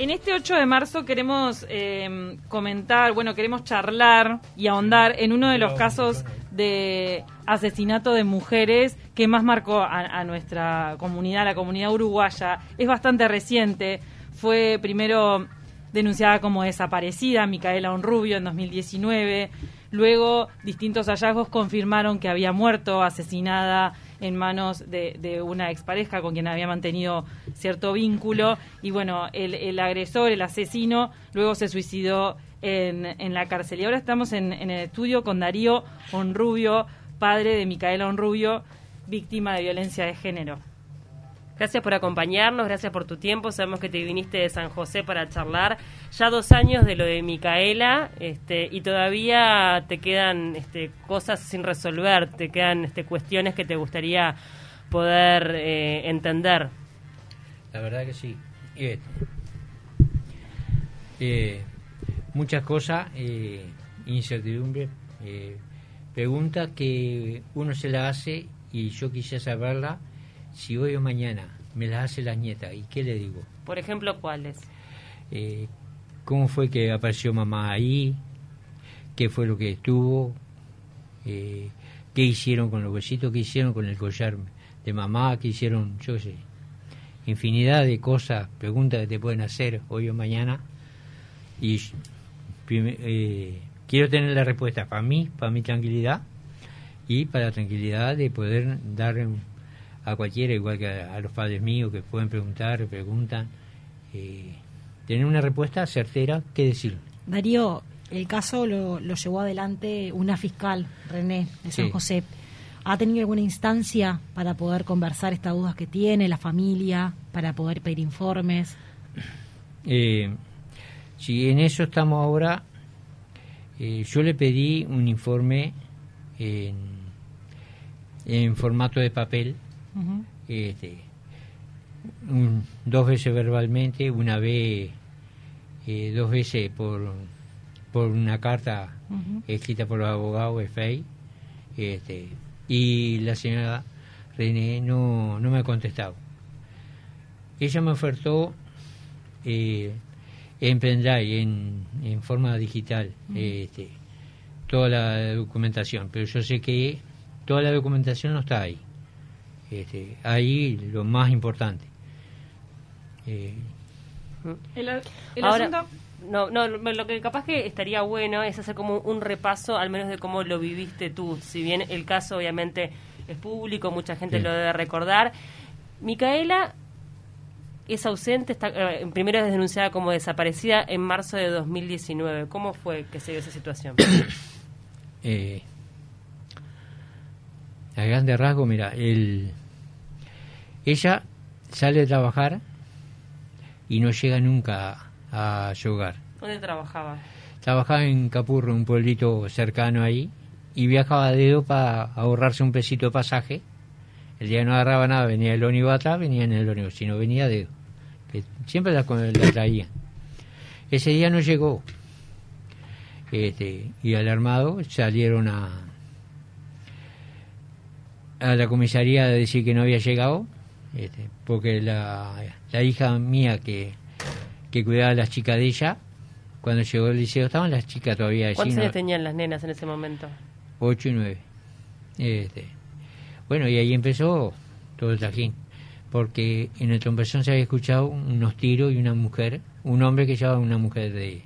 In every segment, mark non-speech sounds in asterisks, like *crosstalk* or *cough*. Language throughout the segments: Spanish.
En este 8 de marzo queremos eh, comentar, bueno, queremos charlar y ahondar en uno de los casos de asesinato de mujeres que más marcó a, nuestra comunidad, la comunidad uruguaya. Es bastante reciente. Fue primero denunciada como desaparecida Micaela Onrubio en 2019. Luego distintos hallazgos confirmaron que había muerto asesinada en manos de, de, una expareja con quien había mantenido cierto vínculo y bueno, el, agresor, el asesino, luego se suicidó en, en la cárcel. Y ahora estamos en, en el estudio con Darío Onrubio, padre de Micaela Onrubio, víctima de violencia de género. Gracias por acompañarnos, gracias por tu tiempo. Sabemos que te viniste de San José para charlar. Ya dos años de lo de Micaela este, y todavía te quedan este, cosas sin resolver, te quedan este, cuestiones que te gustaría poder eh, entender. La verdad que sí. Eh, eh, muchas cosas, incertidumbre, preguntas que uno se la hace y yo quisiera saberla si hoy o mañana me las hace la nieta, ¿y qué le digo? Por ejemplo, ¿cuáles? Eh, ¿Cómo fue que apareció mamá ahí? ¿Qué fue lo que estuvo? Eh, ¿Qué hicieron con los besitos? ¿Qué hicieron con el collar de mamá? ¿Qué hicieron? Yo sé. Infinidad de cosas, preguntas que te pueden hacer hoy o mañana. Y eh, quiero tener la respuesta para mí, para mi tranquilidad y para la tranquilidad de poder dar a cualquiera, igual que a, los padres míos que pueden preguntar, preguntan. Eh, tener una respuesta certera, ¿qué decir? Darío, el caso lo, llevó adelante una fiscal, René, de San José. ¿Ha tenido alguna instancia para poder conversar estas dudas que tiene la familia, para poder pedir informes? Eh, si en eso estamos ahora, eh, yo le pedí un informe en, en formato de papel este, dos veces verbalmente, una vez, eh, dos veces por, por una carta escrita por los abogados de este, y la señora René no, no me ha contestado. Ella me ofertó eh, en pendrive, en, en forma digital, este, toda la documentación, pero yo sé que toda la documentación no está ahí. Este, ahí lo más importante. Eh, el, asunto... No, no, lo que capaz que estaría bueno es hacer como un repaso, al menos de cómo lo viviste tú. Si bien el caso obviamente es público, mucha gente lo debe recordar. Micaela es ausente, está, eh, primero es denunciada como desaparecida en marzo de 2019. ¿Cómo fue que se dio esa situación? *coughs* eh, a grande rasgo, mira, el, ella sale a trabajar y no llega nunca a, su hogar. ¿Dónde trabajaba? Trabajaba en Capurro, un pueblito cercano ahí, y viajaba a dedo para ahorrarse un pesito de pasaje. El día no agarraba nada, venía el ónibus atrás, venía en el ónibus, sino venía a dedo. Que siempre la, la traían. Ese día no llegó. Este, y alarmado salieron a, a la comisaría a decir que no había llegado, este, porque la, la, hija mía que, que cuidaba a las chicas de ella, cuando llegó al liceo estaban las chicas todavía allí. ¿Cuántos años tenían las nenas en ese momento? Ocho y nueve. Este, bueno, y ahí empezó todo el trajín, porque en el trompezón se había escuchado unos tiros y una mujer, un hombre que llevaba una mujer de,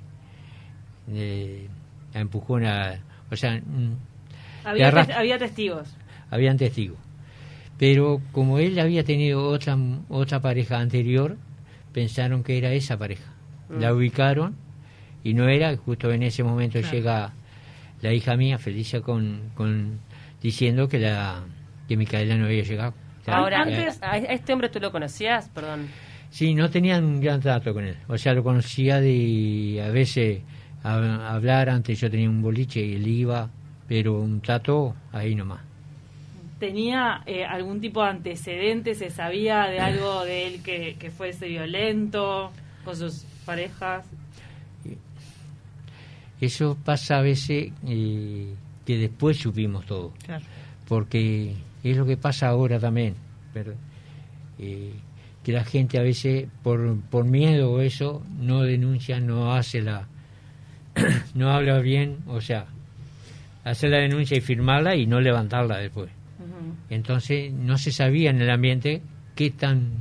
de la empujona, o sea... Había, había testigos habían testigos. Pero como él había tenido otra, otra pareja anterior, pensaron que era esa pareja. Mm. La ubicaron y no era, justo en ese momento llega la hija mía, Felicia, con, con diciendo que la que Micaela no había llegado. Ahora, antes, ¿a este hombre tú lo conocías? Perdón. Sí, no tenían un gran trato con él. O sea, lo conocía de a veces hablar, antes yo tenía un boliche y él iba, pero un trato ahí nomás tenía eh, algún tipo de antecedentes, se sabía de *laughs* algo de él que, que fuese violento con sus parejas. Eso pasa a veces eh, que después supimos todo, porque es lo que pasa ahora también. Eh, que la gente a veces por, por miedo o eso no denuncia, no hace la, *coughs* no habla bien, o sea, hacer la denuncia y firmarla y no levantarla después. Entonces no se sabía en el ambiente qué tan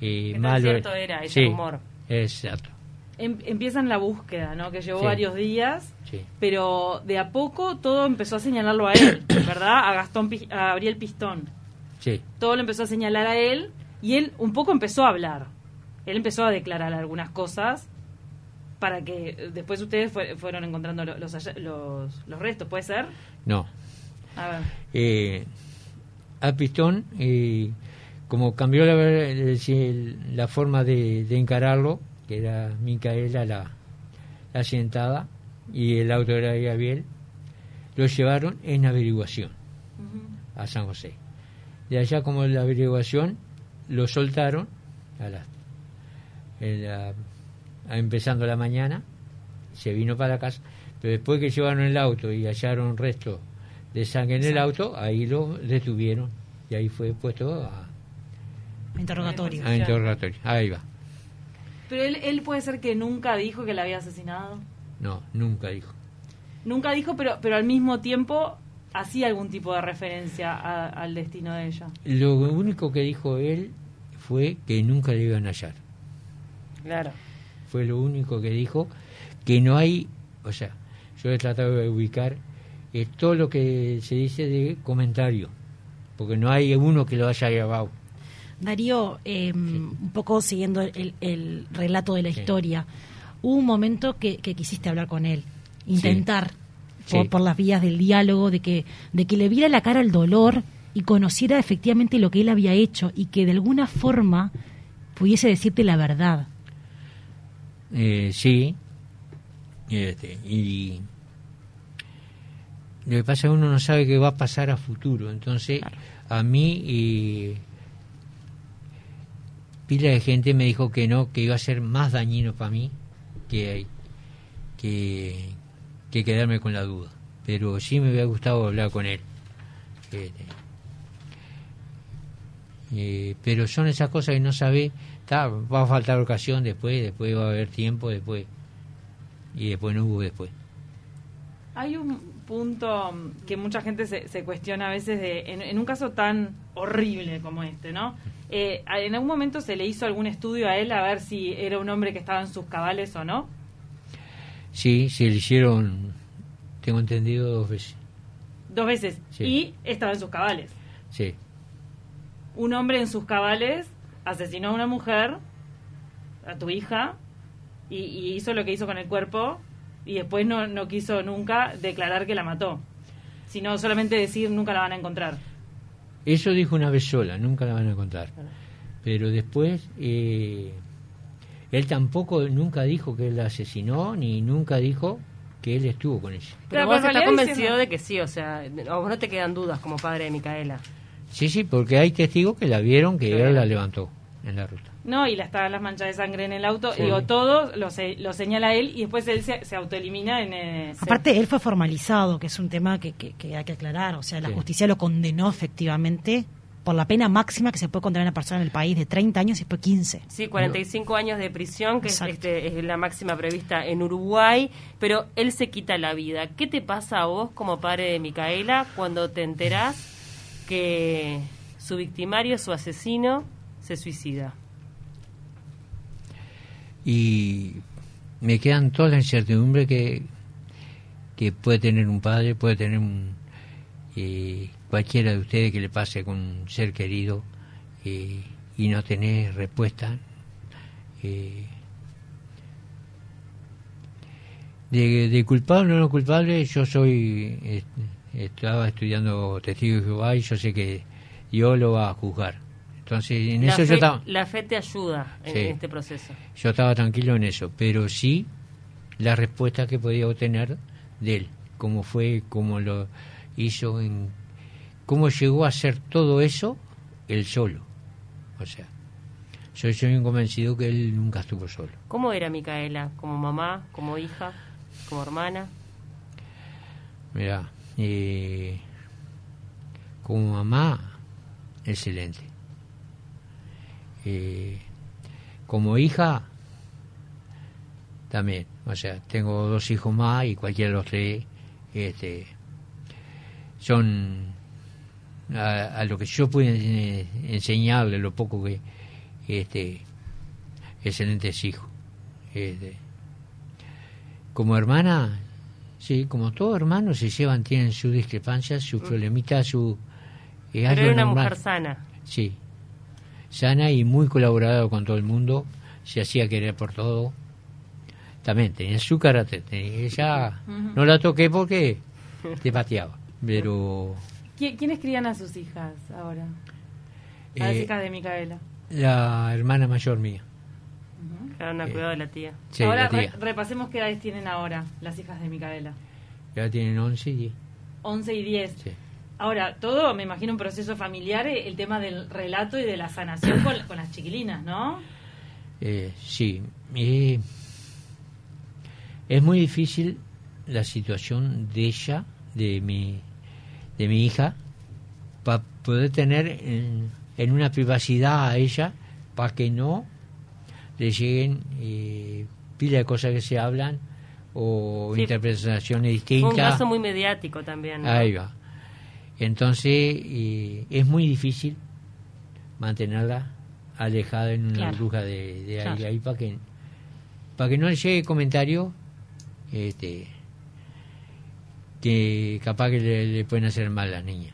eh, malo era ese humor. Exacto. Em, empiezan la búsqueda, ¿no? Que llevó varios días, pero de a poco todo empezó a señalarlo a él, *coughs* ¿verdad? A Gastón, a Gabriel Pistón. Sí. Todo lo empezó a señalar a él y él un poco empezó a hablar. Él empezó a declarar algunas cosas para que después ustedes fueron encontrando los, los, los, restos, ¿puede ser? No. A ver. Eh, a Pistón, eh, como cambió la, la forma de, encararlo, que era Micaela la, la sentada y el auto era Gabriel, lo llevaron en averiguación a San José. De allá, como la averiguación, lo soltaron a la, empezando la mañana, se vino para casa, pero después que llevaron el auto y hallaron resto de sangre en el auto, ahí lo detuvieron y ahí fue puesto a interrogatorio. A interrogatorio, ahí va. Pero él, él puede ser que nunca dijo que la había asesinado. No, nunca dijo. Nunca dijo, pero, pero al mismo tiempo hacía algún tipo de referencia al destino de ella. Lo único que dijo él fue que nunca le iban a hallar. Claro. Fue lo único que dijo, que no hay, o sea, yo he tratado de ubicar eh, todo lo que se dice de comentario, porque no hay uno que lo haya grabado. Darío, em, un poco siguiendo el, relato de la historia, hubo un momento que, quisiste hablar con él, intentar por, las vías del diálogo, de que, de que le viera la cara el dolor y conociera efectivamente lo que él había hecho y que de alguna forma pudiese decirte la verdad. Eh, sí, este, y lo que pasa es que uno no sabe qué va a pasar a futuro, entonces a mí y pila de gente me dijo que no, que iba a ser más dañino para mí que, que, que quedarme con la duda. Pero sí me hubiera gustado hablar con él. Este, eh, pero son esas cosas que no sabe, va a faltar ocasión después, después va a haber tiempo después. Y después no hubo después. Hay un punto que mucha gente se, se cuestiona a veces de, en, un caso tan horrible como este, ¿no? Eh, ¿En algún momento se le hizo algún estudio a él a ver si era un hombre que estaba en sus cabales o no? Sí, se le hicieron, tengo entendido, dos veces. Dos veces. Y estaba en sus cabales. Sí. Un hombre en sus cabales asesinó a una mujer, a tu hija, y, hizo lo que hizo con el cuerpo, y después no, no quiso nunca declarar que la mató, sino solamente decir nunca la van a encontrar. Eso dijo una vez sola, nunca la van a encontrar. Pero después eh, él tampoco nunca dijo que él la asesinó, ni nunca dijo que él estuvo con ella. Pero vos estás convencido de que sí, o sea, vos no te quedan dudas como padre de Micaela. Sí, sí, porque hay testigos que la vieron que él la levantó en la ruta. No, y la estaban las manchas de sangre en el auto, digo, todo lo, lo, señala él y después él se, autoelimina en... Eh, Aparte, él fue formalizado, que es un tema que, que, hay que aclarar, o sea, la justicia lo condenó efectivamente por la pena máxima que se puede condenar a una persona en el país de 30 años y después 15. Sí, 45 años de prisión, que es, este, es la máxima prevista en Uruguay, pero él se quita la vida. ¿Qué te pasa a vos como padre de Micaela cuando te enterás que su victimario, su asesino, se suicida? Y me quedan toda la incertidumbre que, que puede tener un padre, puede tener un... Eh, cualquiera de ustedes que le pase con un ser querido eh, y no tener respuesta. Eh, de, culpable o no culpable, yo soy, estaba estudiando testigo de Jehová y yo sé que Dios lo va a juzgar. Entonces, en la eso yo estaba... La fe te ayuda en este proceso. Yo estaba tranquilo en eso, pero sí la respuesta que podía obtener de él, cómo fue, cómo lo hizo en cómo llegó a hacer todo eso él solo. O sea, yo soy convencido que él nunca estuvo solo. ¿Cómo era Micaela? ¿Como mamá? ¿Como hija? ¿Como hermana? Mira, eh, como mamá, excelente. Eh, como hija, también. O sea, tengo dos hijos más y cualquiera de los tres este, son a, lo que yo pude enseñarle, lo poco que este, excelentes hijos. Este, como hermana, sí, como todo hermano se llevan, tienen sus discrepancias, sus mm. problemitas, su... Pero una mujer sana. Sí, sana y muy colaboradora con todo el mundo, se hacía querer por todo. También tenía su carácter, ella no la toqué porque te pateaba, pero... ¿Quiénes crían a sus hijas ahora? A las eh, hijas de Micaela. La hermana mayor mía. Cada una cuidado de la tía. ahora repasemos qué edades tienen ahora las hijas de Micaela. Ya tienen 11 y 10. 11 y 10. Sí. Ahora, todo, me imagino, un proceso familiar, eh, el tema del relato y de la sanación con, con las chiquilinas, ¿no? Eh, sí. Eh, es muy difícil la situación de ella, de mi, de mi hija, para poder tener en, en, una privacidad a ella, para que no le lleguen eh, pila de cosas que se hablan o interpretaciones distintas. un caso muy mediático también. Ahí va. Entonces es muy difícil mantenerla alejada en una bruja de, ahí, para que para que no le llegue comentario este que capaz que le, pueden hacer mal a la niña.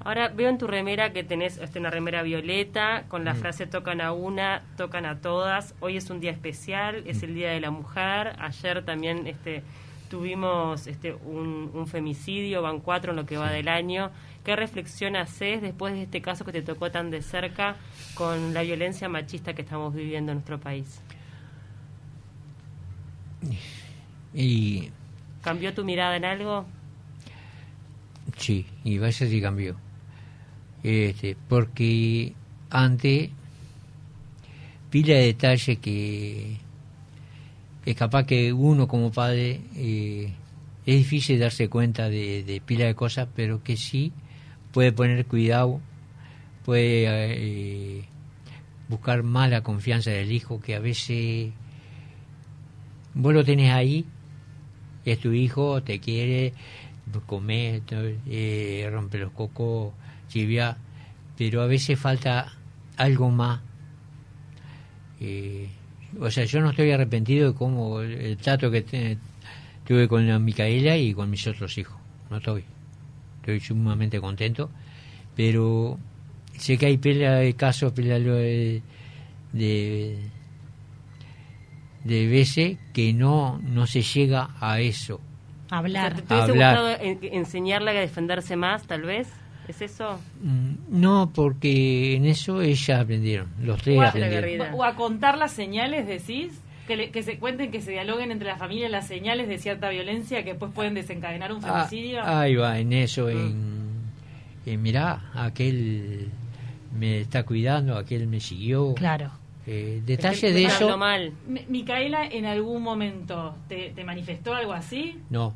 Ahora veo en tu remera que tenés este, una remera violeta con la mm. frase tocan a una, tocan a todas. Hoy es un día especial, es mm. el Día de la Mujer. Ayer también este, tuvimos este, un, femicidio, van cuatro en lo que va del año. ¿Qué reflexión haces después de este caso que te tocó tan de cerca con la violencia machista que estamos viviendo en nuestro país? Y... ¿Cambió tu mirada en algo? Sí, y vaya si cambió. Este, porque antes pila de detalles que es capaz que uno como padre eh, es difícil darse cuenta de, pila de cosas, pero que sí puede poner cuidado, puede eh, buscar más la confianza del hijo, que a veces vos lo tenés ahí, es tu hijo, te quiere, comer, eh, rompe los cocos, chivia, pero a veces falta algo más. Eh, o sea, yo no estoy arrepentido de cómo el, trato que tuve con la Micaela y con mis otros hijos. No estoy. Estoy sumamente contento. Pero sé que hay pelea de casos, pelea de, de, de veces que no, no se llega a eso. Hablar. ¿Te, hubiese gustado enseñarle a defenderse más, tal vez? ¿Es eso? Mm, no, porque en eso ellas aprendieron, los tres o aprendieron. o a contar las señales, decís, que, que se cuenten, que se dialoguen entre la familia las señales de cierta violencia que después pueden desencadenar un ah, femicidio. ahí va, en eso, en, en mirá, aquel me está cuidando, aquel me siguió. Claro. Eh, detalle de eso. Mal. Micaela, ¿en algún momento te, manifestó algo así? No.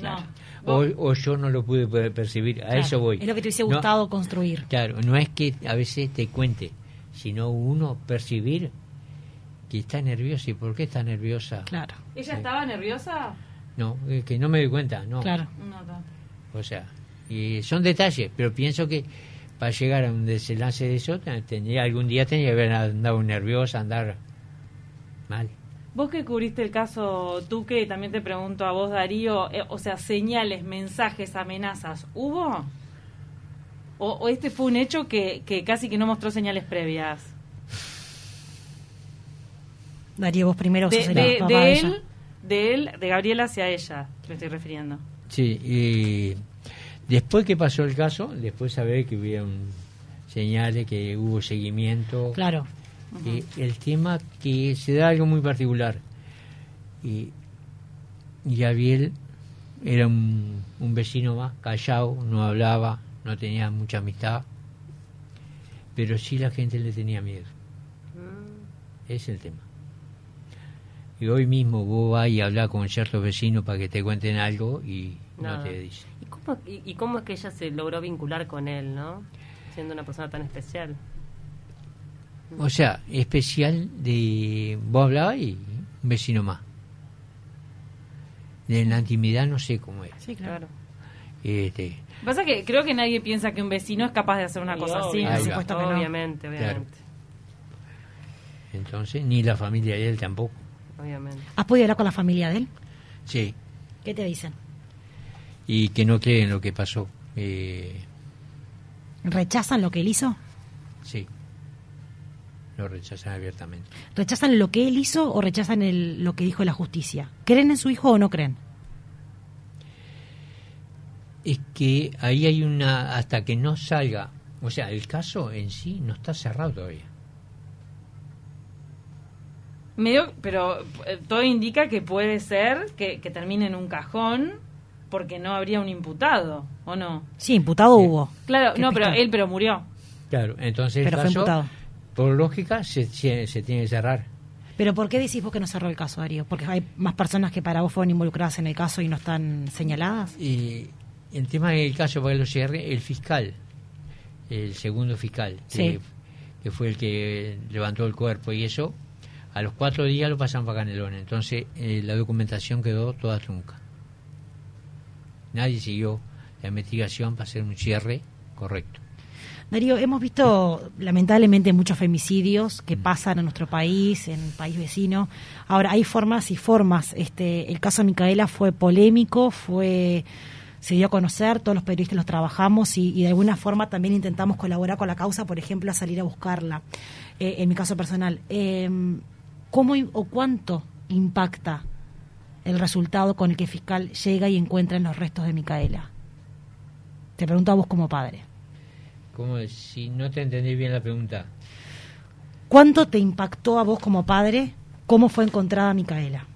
No. O, yo no lo pude percibir, a eso voy. Es lo que te hubiese gustado construir. Claro, no es que a veces te cuente, sino uno percibir que está nerviosa y por qué está nerviosa. Claro. ¿Ella estaba nerviosa? No, que no me doy cuenta, no. Claro. O sea, y son detalles, pero pienso que para llegar a un desenlace de eso, tendría, algún día tenía que haber andado nerviosa, andar mal. Vos que cubriste el caso, tú que también te pregunto a vos, Darío, eh, o sea, señales, mensajes, amenazas, ¿hubo? ¿O, este fue un hecho que, que casi que no mostró señales previas? Darío, vos primero de, de, él, de él, de Gabriela hacia ella, me estoy refiriendo. Sí, y Después que pasó el caso, después saber que hubo señales, que hubo seguimiento. Claro. Y el tema que se da algo muy particular. Y, Gabriel era un, vecino más, callado, no hablaba, no tenía mucha amistad, pero sí la gente le tenía miedo. Mm. Es el tema. Y hoy mismo vos vas y hablas con ciertos vecinos para que te cuenten algo y no, te dicen. ¿Y cómo, es que ella se logró vincular con él, no? Siendo una persona tan especial. O sea, especial de... Vos hablabas y un vecino más. De la intimidad no sé cómo es. Sí, claro. Este, Pasa que creo que nadie piensa que un vecino es capaz de hacer una cosa así. Por supuesto que Obviamente, obviamente. Entonces, ni la familia de él tampoco. Obviamente. ¿Has podido hablar con la familia de él? Sí. ¿Qué te dicen? Y que no creen lo que pasó. Eh... ¿Rechazan lo que él hizo? Sí. Lo rechazan abiertamente. ¿Rechazan lo que él hizo o rechazan el, lo que dijo la justicia? ¿Creen en su hijo o no creen? Es que ahí hay una. Hasta que no salga. O sea, el caso en sí no está cerrado todavía. Medio, pero eh, todo indica que puede ser que, termine en un cajón porque no habría un imputado, ¿o no? Sí, imputado hubo. Claro, no, pero él pero murió. Claro, entonces pero fue imputado. Por lógica se, se, tiene que cerrar. Pero ¿por qué decís vos que no cerró el caso, Darío? ¿Porque hay más personas que para vos fueron involucradas en el caso y no están señaladas? Y el tema del caso, para que lo cierre, el fiscal, el segundo fiscal, que, que, fue el que levantó el cuerpo y eso, a los cuatro días lo pasan para Canelones. Entonces eh, la documentación quedó toda trunca. Nadie siguió la investigación para hacer un cierre correcto. Darío, hemos visto lamentablemente muchos femicidios que mm. pasan en nuestro país, en el país vecino. Ahora, hay formas y formas. Este, el caso de Micaela fue polémico, fue se dio a conocer, todos los periodistas los trabajamos y, de alguna forma también intentamos colaborar con la causa, por ejemplo, a salir a buscarla, eh, en mi caso personal. Eh, ¿Cómo o cuánto impacta el resultado con el que el fiscal llega y encuentra en los restos de Micaela? Te pregunto a vos como padre. ¿Cómo si no te entendí bien la pregunta? ¿Cuánto te impactó a vos como padre cómo fue encontrada Micaela?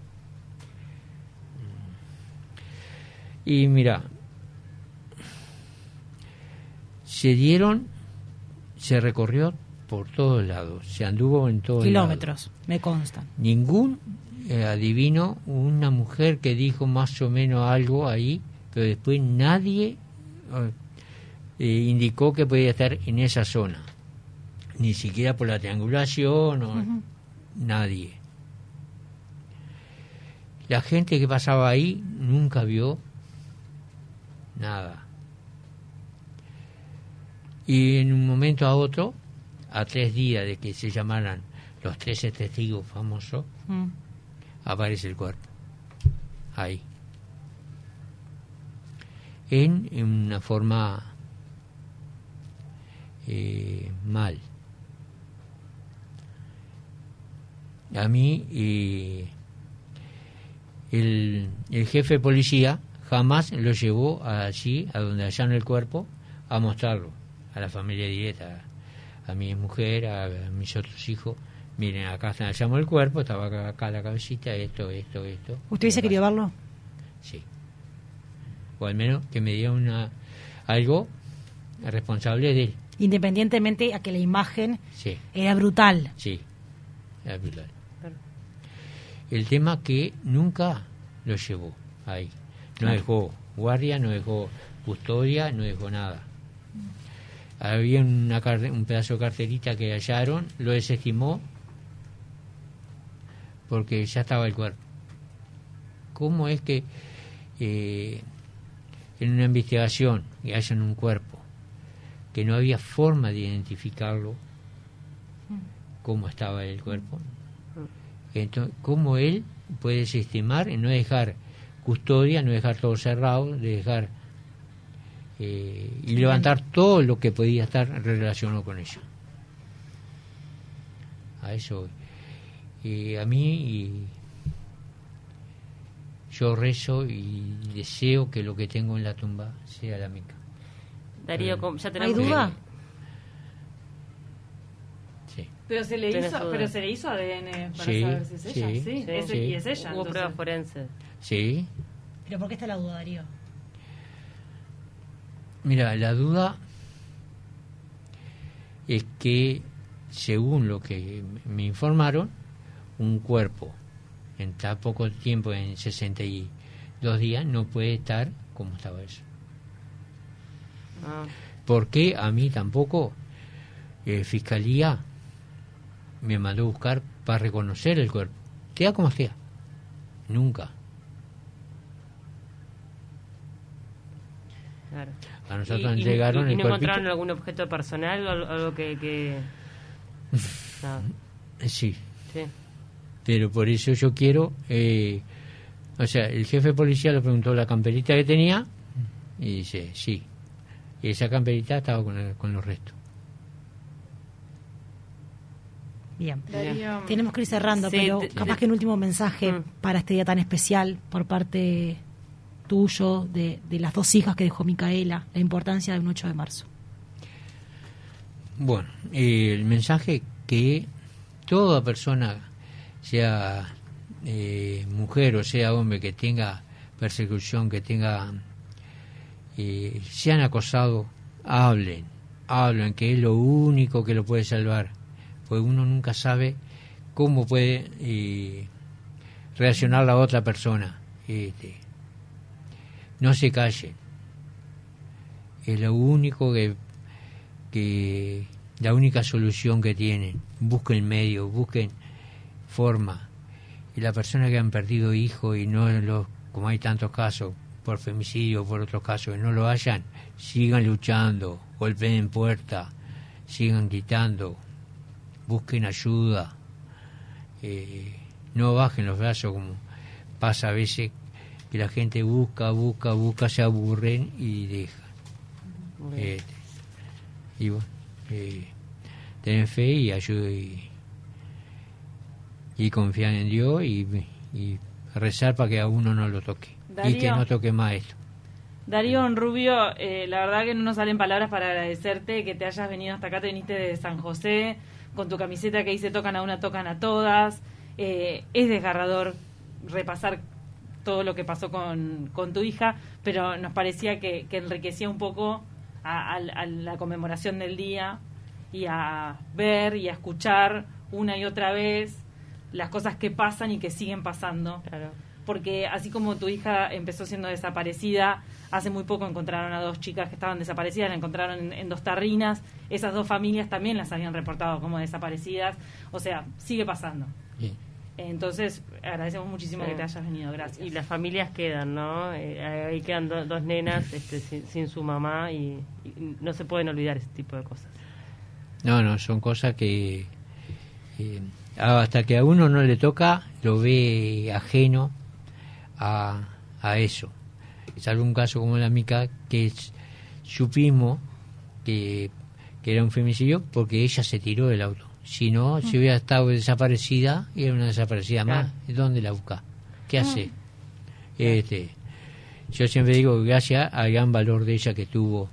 Y mira, se dieron, se recorrió por todos lados, se anduvo en todos Kilómetros, me constan. Ningún eh, adivino una mujer que dijo más o menos algo ahí, pero después nadie eh, indicó que podía estar en esa zona, ni siquiera por la triangulación, o nadie. La gente que pasaba ahí nunca vio nada. Y en un momento a otro a tres días de que se llamaran los 13 testigos famosos, mm. aparece el cuerpo. Ahí. En, una forma eh, mal. A mí y el, el jefe de policía jamás lo llevó allí, a donde hallaron el cuerpo, a mostrarlo a la familia directa, a mi mujer, a, mis otros hijos, miren, acá hallamos el cuerpo, estaba acá, la cabecita, esto, esto, esto. ¿Usted hubiese querido verlo? Sí. O al menos que me diera una, algo responsable de él. Independientemente a que la imagen era brutal. Sí, era brutal. El tema que nunca lo llevó ahí. No dejó guardia, no dejó custodia, no dejó nada había una, un pedazo de carterita que hallaron, lo desestimó porque ya estaba el cuerpo. ¿Cómo es que eh, en una investigación que hayan un cuerpo que no había forma de identificarlo, cómo estaba el cuerpo? Entonces, ¿cómo él puede desestimar y no dejar custodia, no dejar todo cerrado, de dejar eh, y levantar todo lo que podía estar relacionado con ello. A eso. Y a mí yo rezo y deseo que lo que tengo en la tumba sea la mica. Darío, ¿ya ¿Hay duda? Sí. Pero se le hizo, pero se le hizo ADN para saber si es ella. Sí, sí, sí. y es ella. Hubo pruebas forenses. Sí. ¿Pero por qué está la duda, Darío? Mira, la duda es que, según lo que me informaron, un cuerpo en tan poco tiempo, en 62 días, no puede estar como estaba eso. Ah. ¿Por qué a mí tampoco, eh, Fiscalía, me mandó a buscar para reconocer el cuerpo. Sea como sea. Nunca. Claro. A nosotros llegaron y, no encontraron algún objeto personal o algo que... *laughs* Sí. sí. Pero por eso yo quiero... Eh, o sea, el jefe de policía le preguntó la camperita que tenía y dice, sí. Y esa camperita estaba con, con los restos. Bien. Tenemos que ir cerrando, pero capaz que un último mensaje mm. para este día tan especial por parte tuyo, de, de, las dos hijas que dejó Micaela, la importancia de un 8 de marzo. Bueno, el mensaje que toda persona, sea eh, mujer o sea hombre, que tenga persecución, que tenga, eh, sean acosados, hablen, hablen, que es lo único que lo puede salvar, pues uno nunca sabe cómo puede eh, reaccionar la otra persona. Este, no se calle. Es lo único que, la única solución que tienen. Busquen medio, busquen forma. Y la persona que han perdido hijos y no los, como hay tantos casos, por femicidio o por otros casos, que no lo hayan, sigan luchando, golpeen puerta, sigan gritando, busquen ayuda, eh, no bajen los brazos como pasa a veces que la gente busca, busca, busca, se aburren y dejan. Este, y bueno, eh, tener fe y ayuda y, y confiar en Dios y, rezar para que a uno no lo toque y que no toque más esto. Darío Rubio, eh, la verdad que no nos salen palabras para agradecerte que te hayas venido hasta acá, te viniste de San José con tu camiseta que dice tocan a una, tocan a todas. Eh, es desgarrador repasar todo lo que pasó con, con tu hija, pero nos parecía que, enriquecía un poco a, la conmemoración del día y a ver y a escuchar una y otra vez las cosas que pasan y que siguen pasando. Porque así como tu hija empezó siendo desaparecida, hace muy poco encontraron a dos chicas que estaban desaparecidas, la encontraron en, dos tarrinas, esas dos familias también las habían reportado como desaparecidas, o sea, sigue pasando. Entonces, agradecemos muchísimo que te hayas venido, gracias. Y las familias quedan, ¿no? Eh, ahí quedan dos nenas *laughs* este, sin, su mamá y, no se pueden olvidar ese tipo de cosas. No, no, son cosas que hasta que a uno no le toca, lo ve ajeno a, a eso. Es algún caso como la mica que supimos que, que era un femicidio porque ella se tiró del auto. Si no, si hubiera estado desaparecida, era una desaparecida más. ¿Dónde la busca? ¿Qué hace? Este, yo siempre digo gracias al gran valor de ella que tuvo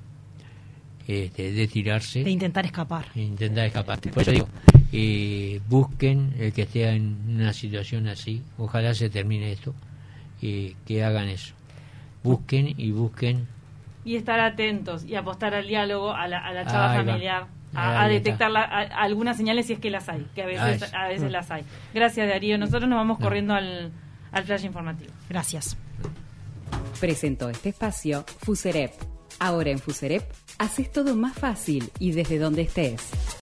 este, de tirarse. De intentar escapar. De intentar escapar. Por eso digo, eh, busquen el que esté en una situación así, ojalá se termine esto, y que hagan eso. Busquen y busquen. Y estar atentos y apostar al diálogo, a la, a la charla familiar a, detectar algunas señales si es que las hay, que a veces, a veces las hay. Gracias, Darío. Nosotros nos vamos corriendo al, al flash informativo. Gracias. Presentó este espacio Fuserep. Ahora en Fuserep haces todo más fácil y desde donde estés.